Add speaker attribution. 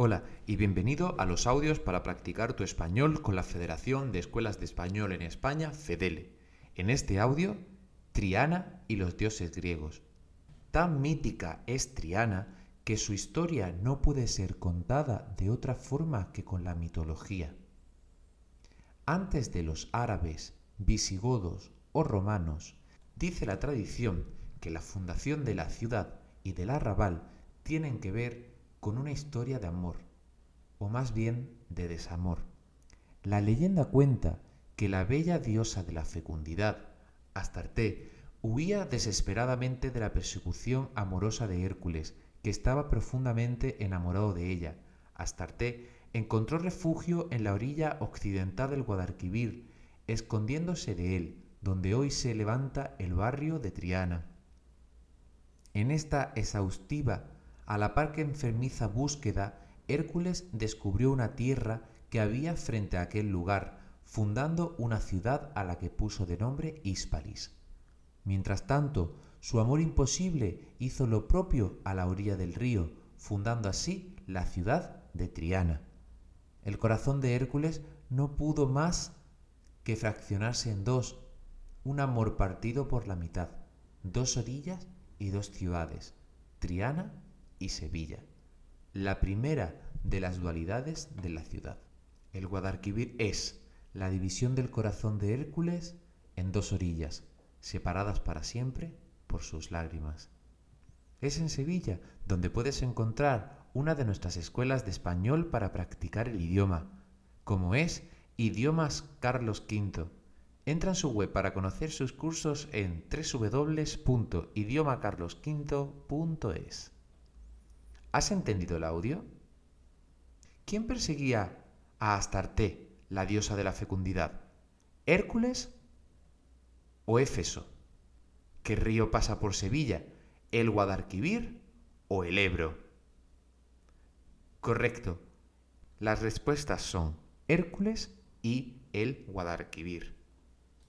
Speaker 1: Hola y bienvenido a los audios para practicar tu español con la Federación de Escuelas de Español en España, FEDELE. En este audio, Triana y los dioses griegos. Tan mítica es Triana que su historia no puede ser contada de otra forma que con la mitología. Antes de los árabes, visigodos o romanos, dice la tradición que la fundación de la ciudad y del arrabal tienen que ver con una historia de amor, o más bien de desamor. La leyenda cuenta que la bella diosa de la fecundidad, Astarte, huía desesperadamente de la persecución amorosa de Hércules, que estaba profundamente enamorado de ella. Astarte encontró refugio en la orilla occidental del Guadalquivir, escondiéndose de él, donde hoy se levanta el barrio de Triana. En esta exhaustiva a la par que enfermiza búsqueda, Hércules descubrió una tierra que había frente a aquel lugar, fundando una ciudad a la que puso de nombre Hispalis. Mientras tanto, su amor imposible hizo lo propio a la orilla del río, fundando así la ciudad de Triana. El corazón de Hércules no pudo más que fraccionarse en dos, un amor partido por la mitad, dos orillas y dos ciudades, Triana y Sevilla, la primera de las dualidades de la ciudad. El Guadalquivir es la división del corazón de Hércules en dos orillas, separadas para siempre por sus lágrimas. Es en Sevilla donde puedes encontrar una de nuestras escuelas de español para practicar el idioma, como es Idiomas Carlos V. Entra en su web para conocer sus cursos en www.idiomacarlosquinto.es. ¿Has entendido el audio? ¿Quién perseguía a Astarte, la diosa de la fecundidad? ¿Hércules o Éfeso? ¿Qué río pasa por Sevilla? ¿El Guadalquivir o el Ebro? Correcto. Las respuestas son Hércules y el Guadalquivir.